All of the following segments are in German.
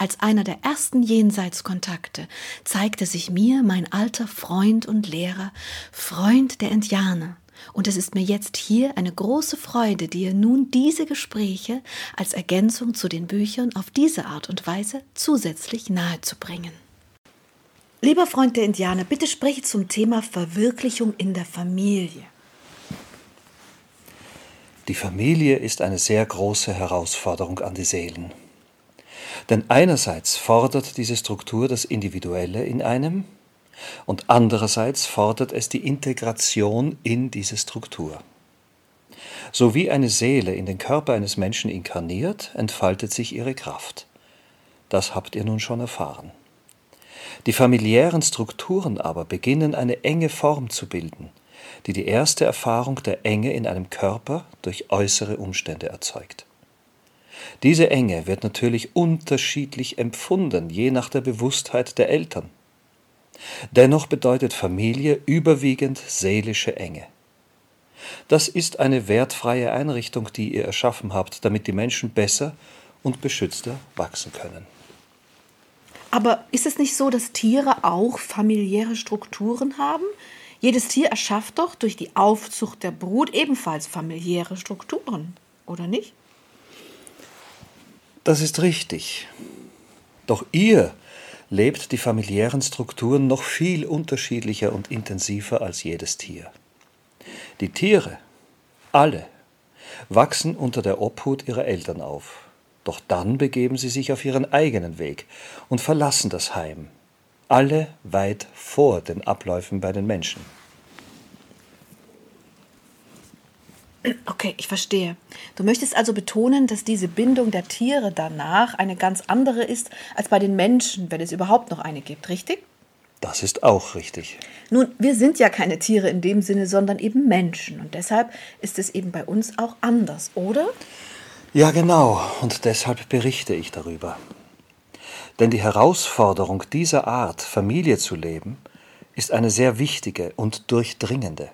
Als einer der ersten Jenseitskontakte zeigte sich mir mein alter Freund und Lehrer, Freund der Indianer, und es ist mir jetzt hier eine große Freude, dir nun diese Gespräche als Ergänzung zu den Büchern auf diese Art und Weise zusätzlich nahezubringen. Lieber Freund der Indianer, bitte spreche zum Thema Verwirklichung in der Familie. Die Familie ist eine sehr große Herausforderung an die Seelen. Denn einerseits fordert diese Struktur das Individuelle in einem und andererseits fordert es die Integration in diese Struktur. So wie eine Seele in den Körper eines Menschen inkarniert, entfaltet sich ihre Kraft. Das habt ihr nun schon erfahren. Die familiären Strukturen aber beginnen eine enge Form zu bilden, die die erste Erfahrung der Enge in einem Körper durch äußere Umstände erzeugt. Diese Enge wird natürlich unterschiedlich empfunden, je nach der Bewusstheit der Eltern. Dennoch bedeutet Familie überwiegend seelische Enge. Das ist eine wertfreie Einrichtung, die ihr erschaffen habt, damit die Menschen besser und beschützter wachsen können. Aber ist es nicht so, dass Tiere auch familiäre Strukturen haben? Jedes Tier erschafft doch durch die Aufzucht der Brut ebenfalls familiäre Strukturen, oder nicht? Das ist richtig. Doch ihr lebt die familiären Strukturen noch viel unterschiedlicher und intensiver als jedes Tier. Die Tiere, alle, wachsen unter der Obhut ihrer Eltern auf. Doch dann begeben sie sich auf ihren eigenen Weg und verlassen das Heim, alle weit vor den Abläufen bei den Menschen. Okay, ich verstehe. Du möchtest also betonen, dass diese Bindung der Tiere danach eine ganz andere ist als bei den Menschen, wenn es überhaupt noch eine gibt, richtig? Das ist auch richtig. Nun, wir sind ja keine Tiere in dem Sinne, sondern eben Menschen. Und deshalb ist es eben bei uns auch anders, oder? Ja, genau. Und deshalb berichte ich darüber. Denn die Herausforderung dieser Art, Familie zu leben, ist eine sehr wichtige und durchdringende.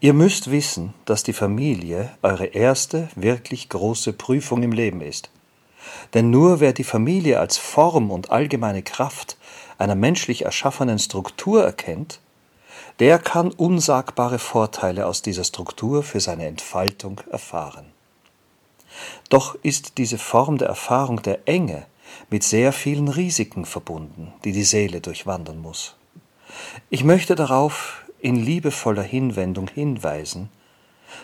Ihr müsst wissen, dass die Familie eure erste wirklich große Prüfung im Leben ist. Denn nur wer die Familie als Form und allgemeine Kraft einer menschlich erschaffenen Struktur erkennt, der kann unsagbare Vorteile aus dieser Struktur für seine Entfaltung erfahren. Doch ist diese Form der Erfahrung der Enge mit sehr vielen Risiken verbunden, die die Seele durchwandern muss. Ich möchte darauf in liebevoller Hinwendung hinweisen,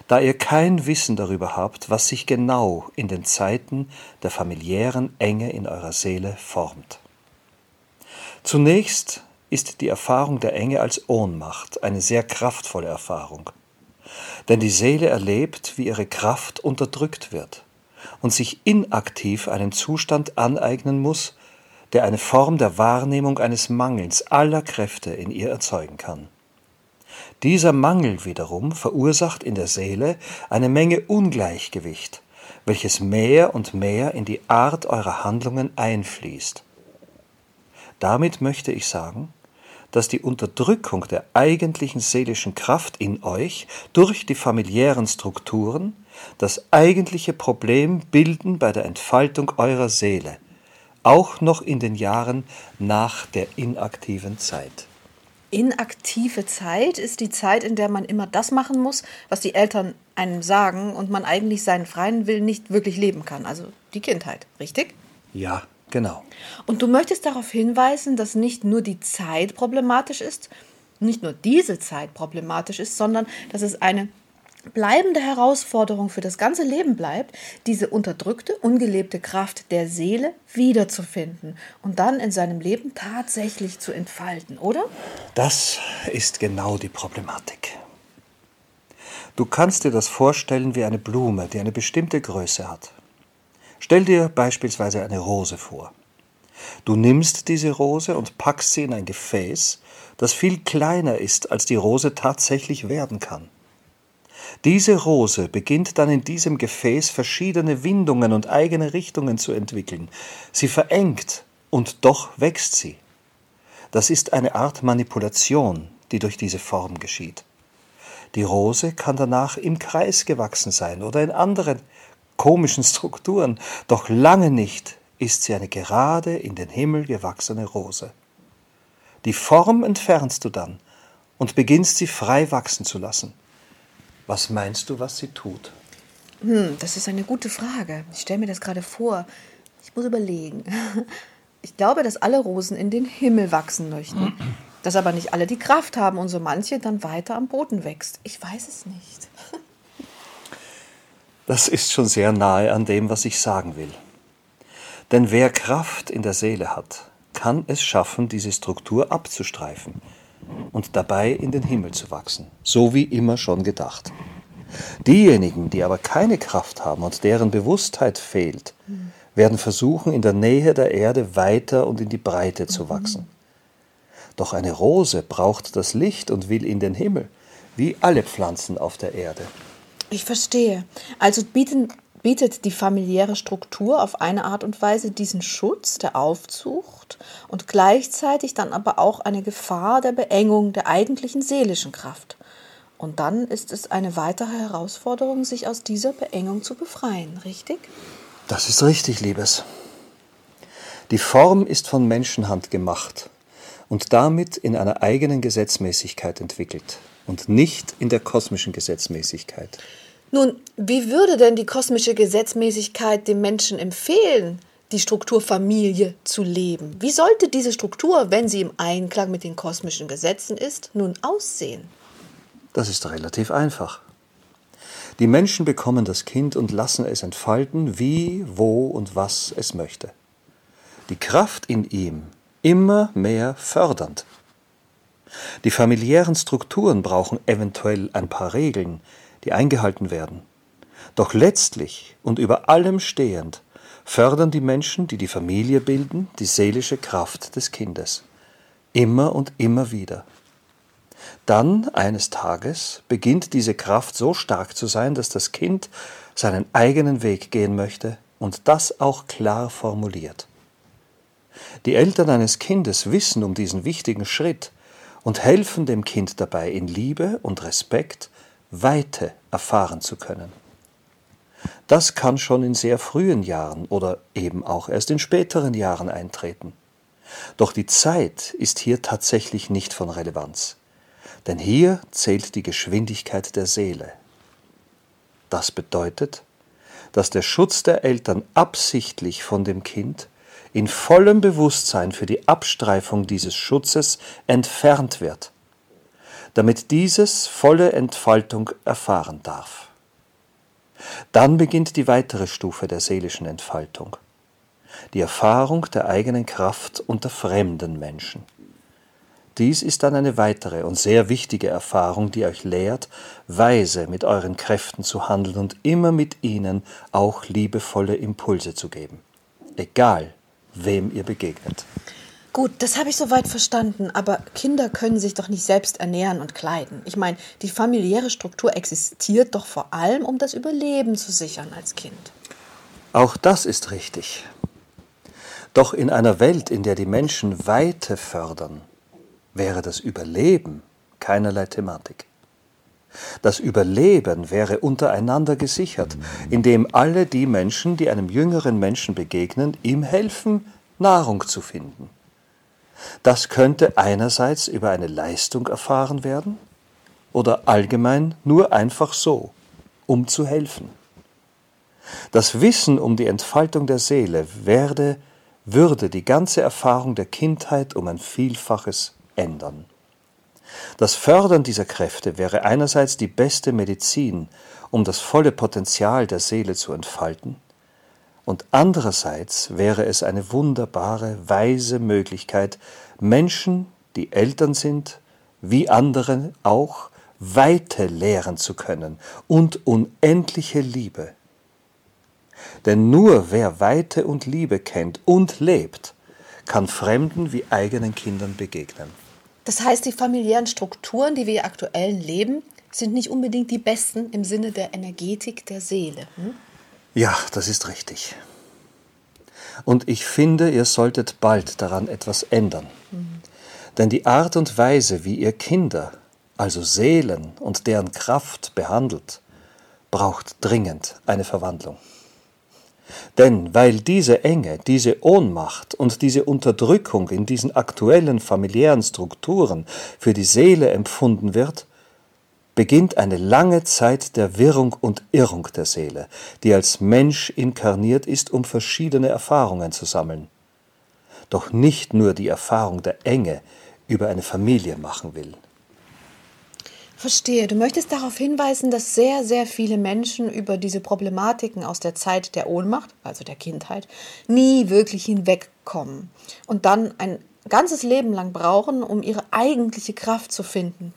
da ihr kein Wissen darüber habt, was sich genau in den Zeiten der familiären Enge in eurer Seele formt. Zunächst ist die Erfahrung der Enge als Ohnmacht eine sehr kraftvolle Erfahrung, denn die Seele erlebt, wie ihre Kraft unterdrückt wird und sich inaktiv einen Zustand aneignen muss, der eine Form der Wahrnehmung eines Mangels aller Kräfte in ihr erzeugen kann. Dieser Mangel wiederum verursacht in der Seele eine Menge Ungleichgewicht, welches mehr und mehr in die Art eurer Handlungen einfließt. Damit möchte ich sagen, dass die Unterdrückung der eigentlichen seelischen Kraft in euch durch die familiären Strukturen das eigentliche Problem bilden bei der Entfaltung eurer Seele, auch noch in den Jahren nach der inaktiven Zeit inaktive Zeit ist die Zeit, in der man immer das machen muss, was die Eltern einem sagen und man eigentlich seinen freien Willen nicht wirklich leben kann. Also die Kindheit, richtig? Ja, genau. Und du möchtest darauf hinweisen, dass nicht nur die Zeit problematisch ist, nicht nur diese Zeit problematisch ist, sondern dass es eine bleibende Herausforderung für das ganze Leben bleibt, diese unterdrückte, ungelebte Kraft der Seele wiederzufinden und dann in seinem Leben tatsächlich zu entfalten, oder? Das ist genau die Problematik. Du kannst dir das vorstellen wie eine Blume, die eine bestimmte Größe hat. Stell dir beispielsweise eine Rose vor. Du nimmst diese Rose und packst sie in ein Gefäß, das viel kleiner ist, als die Rose tatsächlich werden kann. Diese Rose beginnt dann in diesem Gefäß verschiedene Windungen und eigene Richtungen zu entwickeln. Sie verengt und doch wächst sie. Das ist eine Art Manipulation, die durch diese Form geschieht. Die Rose kann danach im Kreis gewachsen sein oder in anderen komischen Strukturen, doch lange nicht ist sie eine gerade in den Himmel gewachsene Rose. Die Form entfernst du dann und beginnst sie frei wachsen zu lassen. Was meinst du, was sie tut? Hm, das ist eine gute Frage. Ich stelle mir das gerade vor. Ich muss überlegen. Ich glaube, dass alle Rosen in den Himmel wachsen möchten, dass aber nicht alle die Kraft haben und so manche dann weiter am Boden wächst. Ich weiß es nicht. Das ist schon sehr nahe an dem, was ich sagen will. Denn wer Kraft in der Seele hat, kann es schaffen, diese Struktur abzustreifen und dabei in den Himmel zu wachsen, so wie immer schon gedacht. Diejenigen, die aber keine Kraft haben und deren Bewusstheit fehlt, werden versuchen, in der Nähe der Erde weiter und in die Breite zu wachsen. Doch eine Rose braucht das Licht und will in den Himmel, wie alle Pflanzen auf der Erde. Ich verstehe. Also bieten, bietet die familiäre Struktur auf eine Art und Weise diesen Schutz der Aufzucht und gleichzeitig dann aber auch eine Gefahr der Beengung der eigentlichen seelischen Kraft. Und dann ist es eine weitere Herausforderung, sich aus dieser Beengung zu befreien, richtig? Das ist richtig, Liebes. Die Form ist von Menschenhand gemacht und damit in einer eigenen Gesetzmäßigkeit entwickelt und nicht in der kosmischen Gesetzmäßigkeit. Nun, wie würde denn die kosmische Gesetzmäßigkeit dem Menschen empfehlen, die Struktur Familie zu leben? Wie sollte diese Struktur, wenn sie im Einklang mit den kosmischen Gesetzen ist, nun aussehen? Das ist relativ einfach. Die Menschen bekommen das Kind und lassen es entfalten, wie, wo und was es möchte. Die Kraft in ihm immer mehr fördernd. Die familiären Strukturen brauchen eventuell ein paar Regeln, die eingehalten werden. Doch letztlich und über allem stehend fördern die Menschen, die die Familie bilden, die seelische Kraft des Kindes. Immer und immer wieder. Dann, eines Tages, beginnt diese Kraft so stark zu sein, dass das Kind seinen eigenen Weg gehen möchte und das auch klar formuliert. Die Eltern eines Kindes wissen um diesen wichtigen Schritt und helfen dem Kind dabei, in Liebe und Respekt Weite erfahren zu können. Das kann schon in sehr frühen Jahren oder eben auch erst in späteren Jahren eintreten. Doch die Zeit ist hier tatsächlich nicht von Relevanz, denn hier zählt die Geschwindigkeit der Seele. Das bedeutet, dass der Schutz der Eltern absichtlich von dem Kind in vollem Bewusstsein für die Abstreifung dieses Schutzes entfernt wird, damit dieses volle Entfaltung erfahren darf. Dann beginnt die weitere Stufe der seelischen Entfaltung, die Erfahrung der eigenen Kraft unter fremden Menschen. Dies ist dann eine weitere und sehr wichtige Erfahrung, die euch lehrt, weise mit euren Kräften zu handeln und immer mit ihnen auch liebevolle Impulse zu geben. Egal, wem ihr begegnet. Gut, das habe ich soweit verstanden, aber Kinder können sich doch nicht selbst ernähren und kleiden. Ich meine, die familiäre Struktur existiert doch vor allem, um das Überleben zu sichern als Kind. Auch das ist richtig. Doch in einer Welt, in der die Menschen Weite fördern, wäre das Überleben keinerlei Thematik. Das Überleben wäre untereinander gesichert, indem alle die Menschen, die einem jüngeren Menschen begegnen, ihm helfen, Nahrung zu finden. Das könnte einerseits über eine Leistung erfahren werden oder allgemein nur einfach so, um zu helfen. Das Wissen um die Entfaltung der Seele werde, würde die ganze Erfahrung der Kindheit um ein Vielfaches ändern. Das Fördern dieser Kräfte wäre einerseits die beste Medizin, um das volle Potenzial der Seele zu entfalten, und andererseits wäre es eine wunderbare, weise Möglichkeit, Menschen, die Eltern sind, wie andere auch, Weite lehren zu können und unendliche Liebe. Denn nur wer Weite und Liebe kennt und lebt, kann Fremden wie eigenen Kindern begegnen. Das heißt, die familiären Strukturen, die wir aktuell leben, sind nicht unbedingt die besten im Sinne der Energetik der Seele. Hm? Ja, das ist richtig. Und ich finde, ihr solltet bald daran etwas ändern. Mhm. Denn die Art und Weise, wie ihr Kinder, also Seelen und deren Kraft behandelt, braucht dringend eine Verwandlung. Denn weil diese Enge, diese Ohnmacht und diese Unterdrückung in diesen aktuellen familiären Strukturen für die Seele empfunden wird, beginnt eine lange Zeit der Wirrung und Irrung der Seele, die als Mensch inkarniert ist, um verschiedene Erfahrungen zu sammeln. Doch nicht nur die Erfahrung der Enge über eine Familie machen will. Verstehe. Du möchtest darauf hinweisen, dass sehr, sehr viele Menschen über diese Problematiken aus der Zeit der Ohnmacht, also der Kindheit, nie wirklich hinwegkommen und dann ein ganzes Leben lang brauchen, um ihre eigentliche Kraft zu finden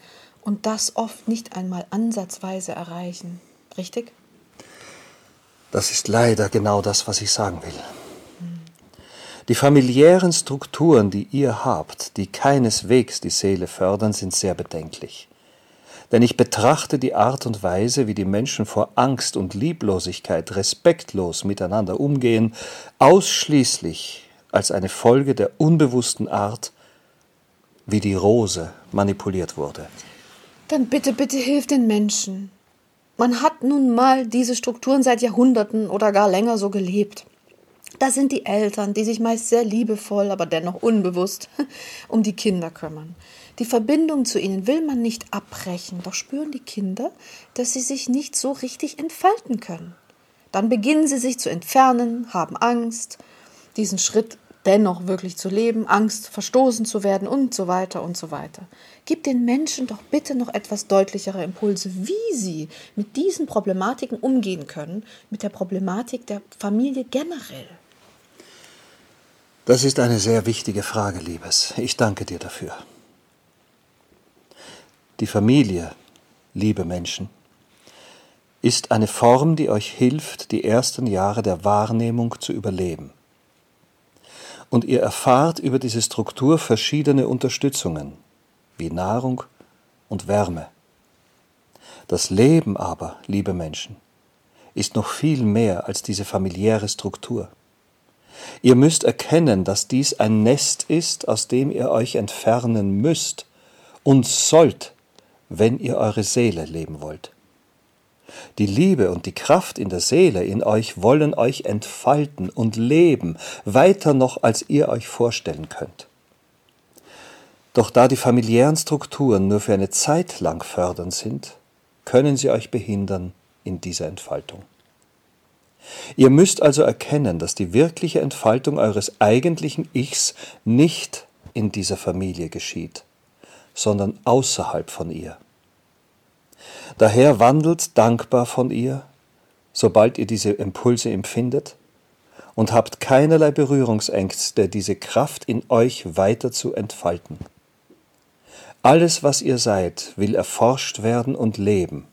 und das oft nicht einmal ansatzweise erreichen. Richtig? Das ist leider genau das, was ich sagen will. Die familiären Strukturen, die ihr habt, die keineswegs die Seele fördern, sind sehr bedenklich. Denn ich betrachte die Art und Weise, wie die Menschen vor Angst und Lieblosigkeit respektlos miteinander umgehen, ausschließlich als eine Folge der unbewussten Art, wie die Rose manipuliert wurde. Dann bitte, bitte hilf den Menschen. Man hat nun mal diese Strukturen seit Jahrhunderten oder gar länger so gelebt. Da sind die Eltern, die sich meist sehr liebevoll, aber dennoch unbewusst um die Kinder kümmern. Die Verbindung zu ihnen will man nicht abbrechen, doch spüren die Kinder, dass sie sich nicht so richtig entfalten können. Dann beginnen sie sich zu entfernen, haben Angst, diesen Schritt dennoch wirklich zu leben, Angst, verstoßen zu werden und so weiter und so weiter. Gib den Menschen doch bitte noch etwas deutlichere Impulse, wie sie mit diesen Problematiken umgehen können, mit der Problematik der Familie generell. Das ist eine sehr wichtige Frage, Liebes. Ich danke dir dafür. Die Familie, liebe Menschen, ist eine Form, die euch hilft, die ersten Jahre der Wahrnehmung zu überleben und ihr erfahrt über diese Struktur verschiedene Unterstützungen, wie Nahrung und Wärme. Das Leben aber, liebe Menschen, ist noch viel mehr als diese familiäre Struktur. Ihr müsst erkennen, dass dies ein Nest ist, aus dem ihr euch entfernen müsst und sollt, wenn ihr eure Seele leben wollt. Die Liebe und die Kraft in der Seele in euch wollen euch entfalten und leben, weiter noch als ihr euch vorstellen könnt. Doch da die familiären Strukturen nur für eine Zeit lang fördernd sind, können sie euch behindern in dieser Entfaltung. Ihr müsst also erkennen, dass die wirkliche Entfaltung eures eigentlichen Ichs nicht in dieser Familie geschieht, sondern außerhalb von ihr. Daher wandelt dankbar von ihr, sobald ihr diese Impulse empfindet, und habt keinerlei Berührungsängste, diese Kraft in euch weiter zu entfalten. Alles, was ihr seid, will erforscht werden und leben,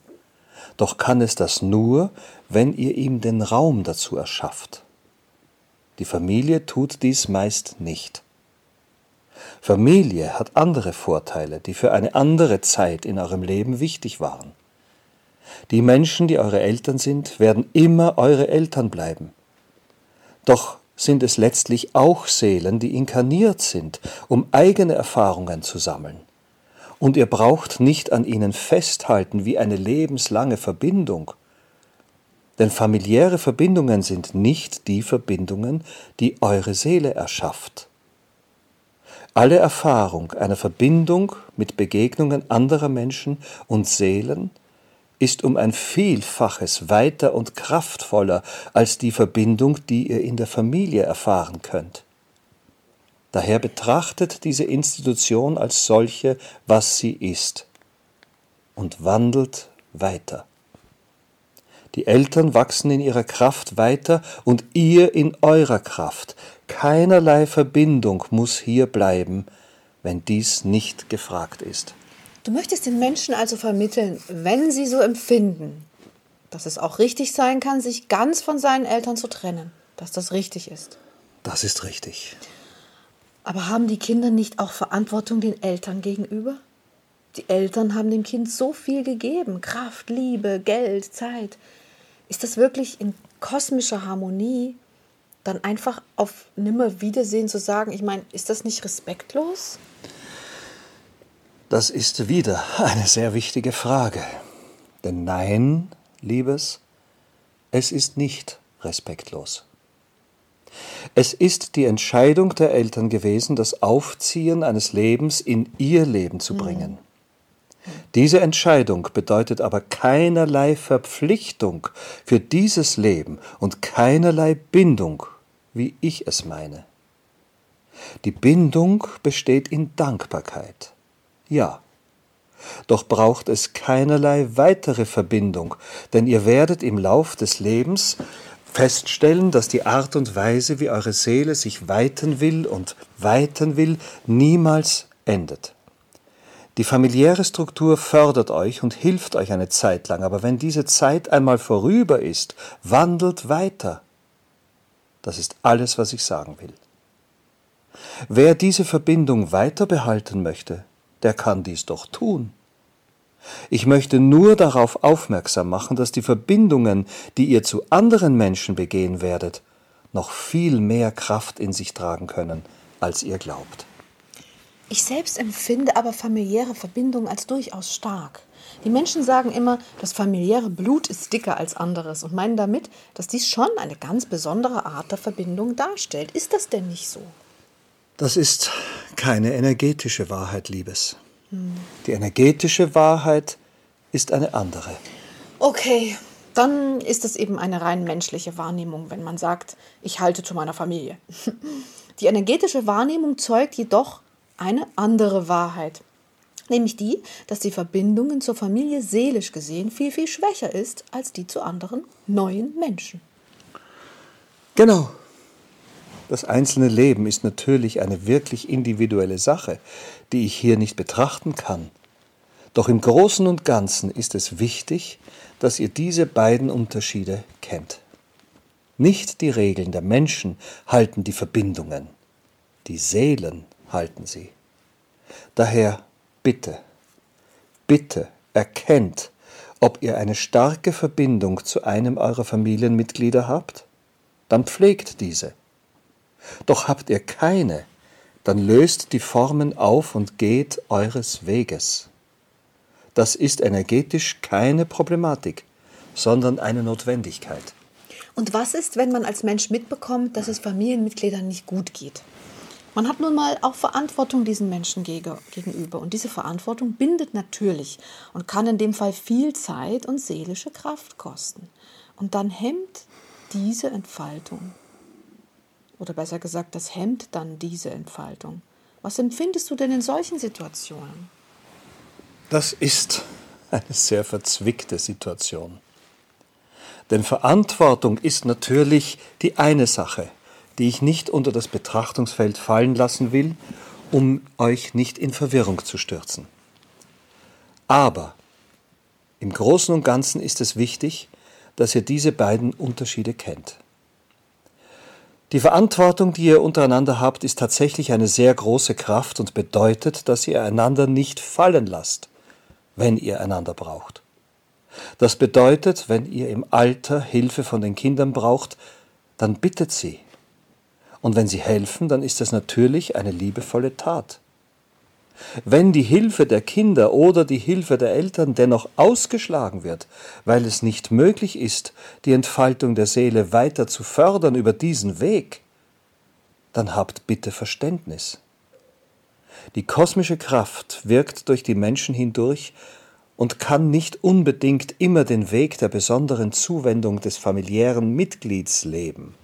doch kann es das nur, wenn ihr ihm den Raum dazu erschafft. Die Familie tut dies meist nicht. Familie hat andere Vorteile, die für eine andere Zeit in eurem Leben wichtig waren. Die Menschen, die eure Eltern sind, werden immer eure Eltern bleiben. Doch sind es letztlich auch Seelen, die inkarniert sind, um eigene Erfahrungen zu sammeln. Und ihr braucht nicht an ihnen festhalten wie eine lebenslange Verbindung. Denn familiäre Verbindungen sind nicht die Verbindungen, die eure Seele erschafft. Alle Erfahrung einer Verbindung mit Begegnungen anderer Menschen und Seelen ist um ein Vielfaches weiter und kraftvoller als die Verbindung, die ihr in der Familie erfahren könnt. Daher betrachtet diese Institution als solche, was sie ist, und wandelt weiter. Die Eltern wachsen in ihrer Kraft weiter und ihr in eurer Kraft. Keinerlei Verbindung muss hier bleiben, wenn dies nicht gefragt ist. Du möchtest den Menschen also vermitteln, wenn sie so empfinden, dass es auch richtig sein kann, sich ganz von seinen Eltern zu trennen, dass das richtig ist. Das ist richtig. Aber haben die Kinder nicht auch Verantwortung den Eltern gegenüber? Die Eltern haben dem Kind so viel gegeben, Kraft, Liebe, Geld, Zeit. Ist das wirklich in kosmischer Harmonie, dann einfach auf Nimmerwiedersehen zu sagen, ich meine, ist das nicht respektlos? Das ist wieder eine sehr wichtige Frage. Denn nein, Liebes, es ist nicht respektlos. Es ist die Entscheidung der Eltern gewesen, das Aufziehen eines Lebens in ihr Leben zu bringen. Diese Entscheidung bedeutet aber keinerlei Verpflichtung für dieses Leben und keinerlei Bindung, wie ich es meine. Die Bindung besteht in Dankbarkeit. Ja. Doch braucht es keinerlei weitere Verbindung, denn ihr werdet im Lauf des Lebens feststellen, dass die Art und Weise, wie eure Seele sich weiten will und weiten will, niemals endet. Die familiäre Struktur fördert euch und hilft euch eine Zeit lang, aber wenn diese Zeit einmal vorüber ist, wandelt weiter. Das ist alles, was ich sagen will. Wer diese Verbindung weiter behalten möchte, der kann dies doch tun. Ich möchte nur darauf aufmerksam machen, dass die Verbindungen, die ihr zu anderen Menschen begehen werdet, noch viel mehr Kraft in sich tragen können, als ihr glaubt. Ich selbst empfinde aber familiäre Verbindungen als durchaus stark. Die Menschen sagen immer, das familiäre Blut ist dicker als anderes und meinen damit, dass dies schon eine ganz besondere Art der Verbindung darstellt. Ist das denn nicht so? Das ist keine energetische Wahrheit, Liebes. Hm. Die energetische Wahrheit ist eine andere. Okay, dann ist es eben eine rein menschliche Wahrnehmung, wenn man sagt, ich halte zu meiner Familie. Die energetische Wahrnehmung zeugt jedoch eine andere Wahrheit. Nämlich die, dass die Verbindung zur Familie seelisch gesehen viel, viel schwächer ist als die zu anderen neuen Menschen. Genau. Das einzelne Leben ist natürlich eine wirklich individuelle Sache, die ich hier nicht betrachten kann. Doch im Großen und Ganzen ist es wichtig, dass ihr diese beiden Unterschiede kennt. Nicht die Regeln der Menschen halten die Verbindungen, die Seelen halten sie. Daher bitte, bitte erkennt, ob ihr eine starke Verbindung zu einem eurer Familienmitglieder habt, dann pflegt diese. Doch habt ihr keine, dann löst die Formen auf und geht eures Weges. Das ist energetisch keine Problematik, sondern eine Notwendigkeit. Und was ist, wenn man als Mensch mitbekommt, dass es Familienmitgliedern nicht gut geht? Man hat nun mal auch Verantwortung diesen Menschen gegenüber. Und diese Verantwortung bindet natürlich und kann in dem Fall viel Zeit und seelische Kraft kosten. Und dann hemmt diese Entfaltung. Oder besser gesagt, das hemmt dann diese Entfaltung. Was empfindest du denn in solchen Situationen? Das ist eine sehr verzwickte Situation. Denn Verantwortung ist natürlich die eine Sache die ich nicht unter das Betrachtungsfeld fallen lassen will, um euch nicht in Verwirrung zu stürzen. Aber im Großen und Ganzen ist es wichtig, dass ihr diese beiden Unterschiede kennt. Die Verantwortung, die ihr untereinander habt, ist tatsächlich eine sehr große Kraft und bedeutet, dass ihr einander nicht fallen lasst, wenn ihr einander braucht. Das bedeutet, wenn ihr im Alter Hilfe von den Kindern braucht, dann bittet sie, und wenn sie helfen, dann ist das natürlich eine liebevolle Tat. Wenn die Hilfe der Kinder oder die Hilfe der Eltern dennoch ausgeschlagen wird, weil es nicht möglich ist, die Entfaltung der Seele weiter zu fördern über diesen Weg, dann habt bitte Verständnis. Die kosmische Kraft wirkt durch die Menschen hindurch und kann nicht unbedingt immer den Weg der besonderen Zuwendung des familiären Mitglieds leben.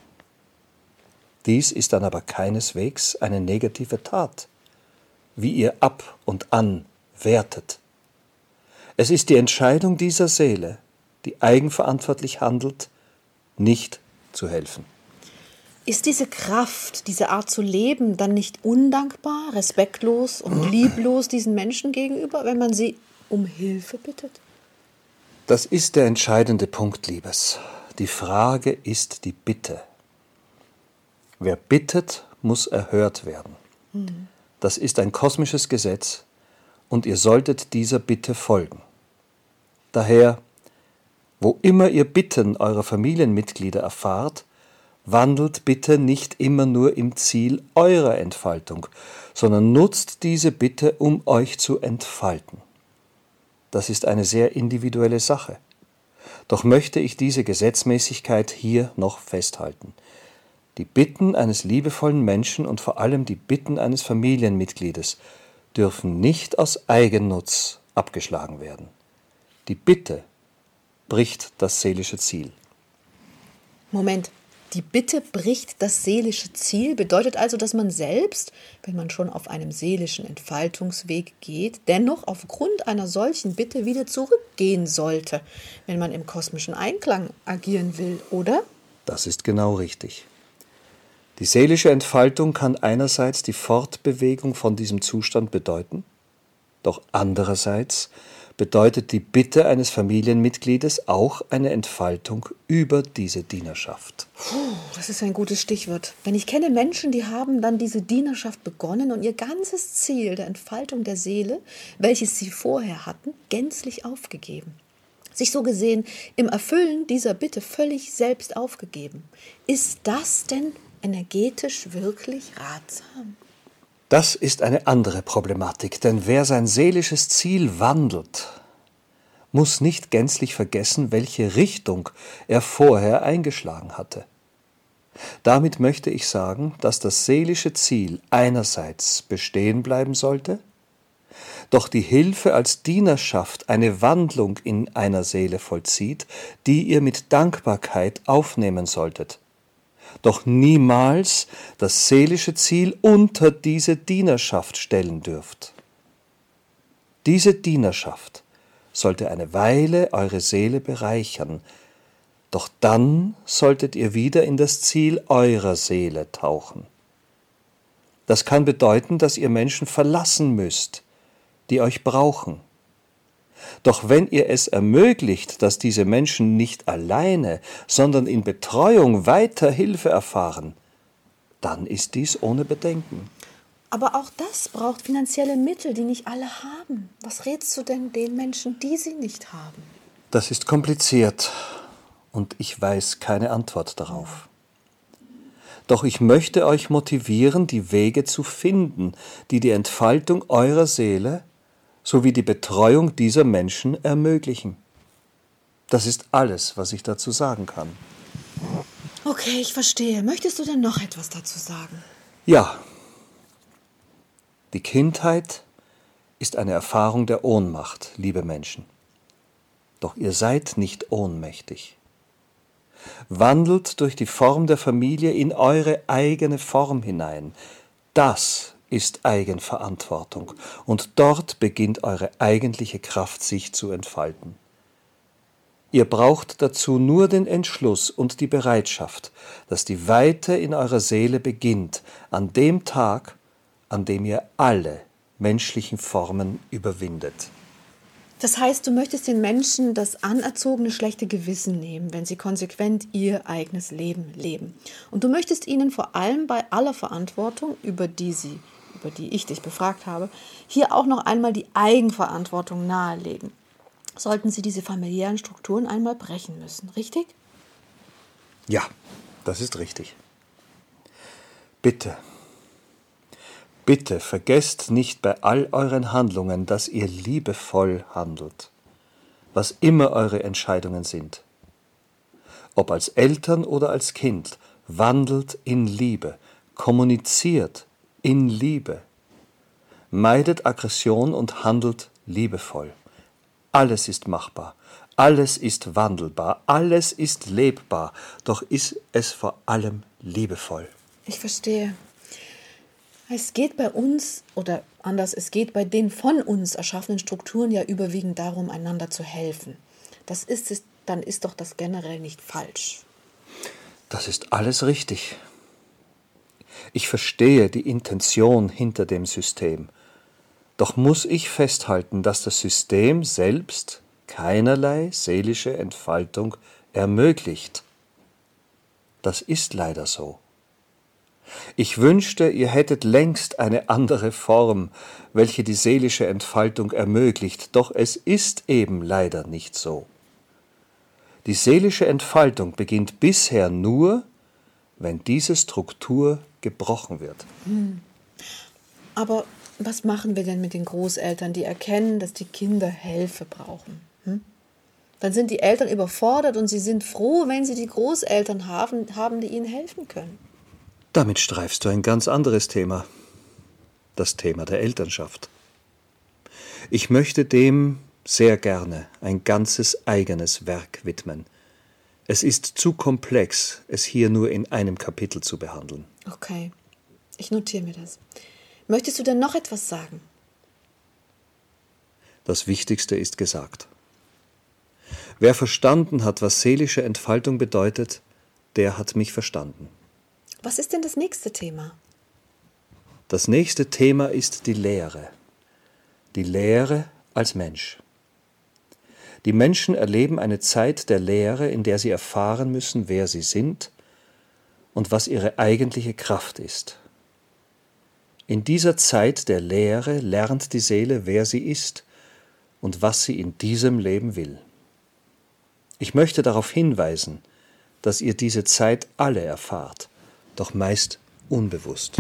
Dies ist dann aber keineswegs eine negative Tat, wie ihr ab und an wertet. Es ist die Entscheidung dieser Seele, die eigenverantwortlich handelt, nicht zu helfen. Ist diese Kraft, diese Art zu leben dann nicht undankbar, respektlos und lieblos diesen Menschen gegenüber, wenn man sie um Hilfe bittet? Das ist der entscheidende Punkt, Liebes. Die Frage ist die Bitte. Wer bittet, muss erhört werden. Das ist ein kosmisches Gesetz und ihr solltet dieser Bitte folgen. Daher, wo immer ihr Bitten eurer Familienmitglieder erfahrt, wandelt bitte nicht immer nur im Ziel eurer Entfaltung, sondern nutzt diese Bitte, um euch zu entfalten. Das ist eine sehr individuelle Sache. Doch möchte ich diese Gesetzmäßigkeit hier noch festhalten. Die Bitten eines liebevollen Menschen und vor allem die Bitten eines Familienmitgliedes dürfen nicht aus Eigennutz abgeschlagen werden. Die Bitte bricht das seelische Ziel. Moment, die Bitte bricht das seelische Ziel, bedeutet also, dass man selbst, wenn man schon auf einem seelischen Entfaltungsweg geht, dennoch aufgrund einer solchen Bitte wieder zurückgehen sollte, wenn man im kosmischen Einklang agieren will, oder? Das ist genau richtig. Die seelische Entfaltung kann einerseits die Fortbewegung von diesem Zustand bedeuten, doch andererseits bedeutet die Bitte eines Familienmitgliedes auch eine Entfaltung über diese Dienerschaft. Das ist ein gutes Stichwort. Denn ich kenne Menschen, die haben dann diese Dienerschaft begonnen und ihr ganzes Ziel der Entfaltung der Seele, welches sie vorher hatten, gänzlich aufgegeben. Sich so gesehen im Erfüllen dieser Bitte völlig selbst aufgegeben. Ist das denn energetisch wirklich ratsam? Das ist eine andere Problematik, denn wer sein seelisches Ziel wandelt, muss nicht gänzlich vergessen, welche Richtung er vorher eingeschlagen hatte. Damit möchte ich sagen, dass das seelische Ziel einerseits bestehen bleiben sollte, doch die Hilfe als Dienerschaft eine Wandlung in einer Seele vollzieht, die ihr mit Dankbarkeit aufnehmen solltet doch niemals das seelische Ziel unter diese Dienerschaft stellen dürft. Diese Dienerschaft sollte eine Weile eure Seele bereichern, doch dann solltet ihr wieder in das Ziel eurer Seele tauchen. Das kann bedeuten, dass ihr Menschen verlassen müsst, die euch brauchen doch wenn ihr es ermöglicht, dass diese Menschen nicht alleine, sondern in Betreuung weiter Hilfe erfahren, dann ist dies ohne Bedenken. Aber auch das braucht finanzielle Mittel, die nicht alle haben. Was rätst du denn den Menschen, die sie nicht haben? Das ist kompliziert und ich weiß keine Antwort darauf. Doch ich möchte euch motivieren, die Wege zu finden, die die Entfaltung eurer Seele sowie die Betreuung dieser Menschen ermöglichen. Das ist alles, was ich dazu sagen kann. Okay, ich verstehe. Möchtest du denn noch etwas dazu sagen? Ja. Die Kindheit ist eine Erfahrung der Ohnmacht, liebe Menschen. Doch ihr seid nicht ohnmächtig. Wandelt durch die Form der Familie in eure eigene Form hinein. Das ist Eigenverantwortung, und dort beginnt eure eigentliche Kraft sich zu entfalten. Ihr braucht dazu nur den Entschluss und die Bereitschaft, dass die Weite in eurer Seele beginnt, an dem Tag, an dem ihr alle menschlichen Formen überwindet. Das heißt, du möchtest den Menschen das anerzogene schlechte Gewissen nehmen, wenn sie konsequent ihr eigenes Leben leben. Und du möchtest ihnen vor allem bei aller Verantwortung, über die sie über die ich dich befragt habe, hier auch noch einmal die Eigenverantwortung nahelegen. Sollten Sie diese familiären Strukturen einmal brechen müssen, richtig? Ja, das ist richtig. Bitte, bitte vergesst nicht bei all euren Handlungen, dass ihr liebevoll handelt, was immer eure Entscheidungen sind. Ob als Eltern oder als Kind, wandelt in Liebe, kommuniziert in Liebe. Meidet Aggression und handelt liebevoll. Alles ist machbar, alles ist wandelbar, alles ist lebbar, doch ist es vor allem liebevoll. Ich verstehe. Es geht bei uns, oder anders, es geht bei den von uns erschaffenen Strukturen ja überwiegend darum, einander zu helfen. Das ist es, dann ist doch das generell nicht falsch. Das ist alles richtig. Ich verstehe die Intention hinter dem System, doch muss ich festhalten, dass das System selbst keinerlei seelische Entfaltung ermöglicht. Das ist leider so. Ich wünschte, ihr hättet längst eine andere Form, welche die seelische Entfaltung ermöglicht, doch es ist eben leider nicht so. Die seelische Entfaltung beginnt bisher nur, wenn diese Struktur gebrochen wird. Hm. Aber was machen wir denn mit den Großeltern, die erkennen, dass die Kinder Hilfe brauchen? Hm? Dann sind die Eltern überfordert und sie sind froh, wenn sie die Großeltern haben, haben, die ihnen helfen können. Damit streifst du ein ganz anderes Thema. Das Thema der Elternschaft. Ich möchte dem sehr gerne ein ganzes eigenes Werk widmen. Es ist zu komplex, es hier nur in einem Kapitel zu behandeln. Okay, ich notiere mir das. Möchtest du denn noch etwas sagen? Das Wichtigste ist gesagt. Wer verstanden hat, was seelische Entfaltung bedeutet, der hat mich verstanden. Was ist denn das nächste Thema? Das nächste Thema ist die Lehre. Die Lehre als Mensch. Die Menschen erleben eine Zeit der Lehre, in der sie erfahren müssen, wer sie sind und was ihre eigentliche Kraft ist. In dieser Zeit der Lehre lernt die Seele, wer sie ist und was sie in diesem Leben will. Ich möchte darauf hinweisen, dass ihr diese Zeit alle erfahrt, doch meist unbewusst.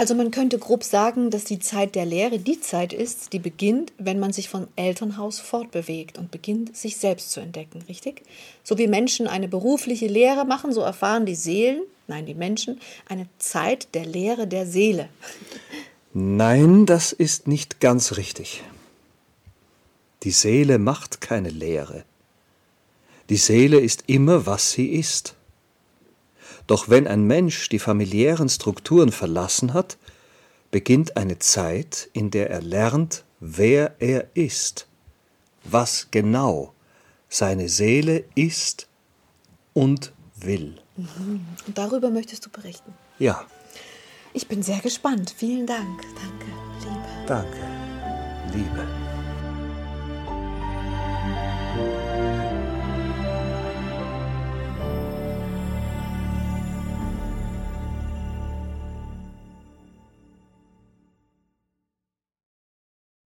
Also man könnte grob sagen, dass die Zeit der Lehre die Zeit ist, die beginnt, wenn man sich vom Elternhaus fortbewegt und beginnt, sich selbst zu entdecken, richtig? So wie Menschen eine berufliche Lehre machen, so erfahren die Seelen, nein, die Menschen, eine Zeit der Lehre der Seele. Nein, das ist nicht ganz richtig. Die Seele macht keine Lehre. Die Seele ist immer, was sie ist. Doch wenn ein Mensch die familiären Strukturen verlassen hat, beginnt eine Zeit, in der er lernt, wer er ist, was genau seine Seele ist und will. Mhm. Und darüber möchtest du berichten? Ja. Ich bin sehr gespannt. Vielen Dank. Danke, Liebe. Danke, Liebe.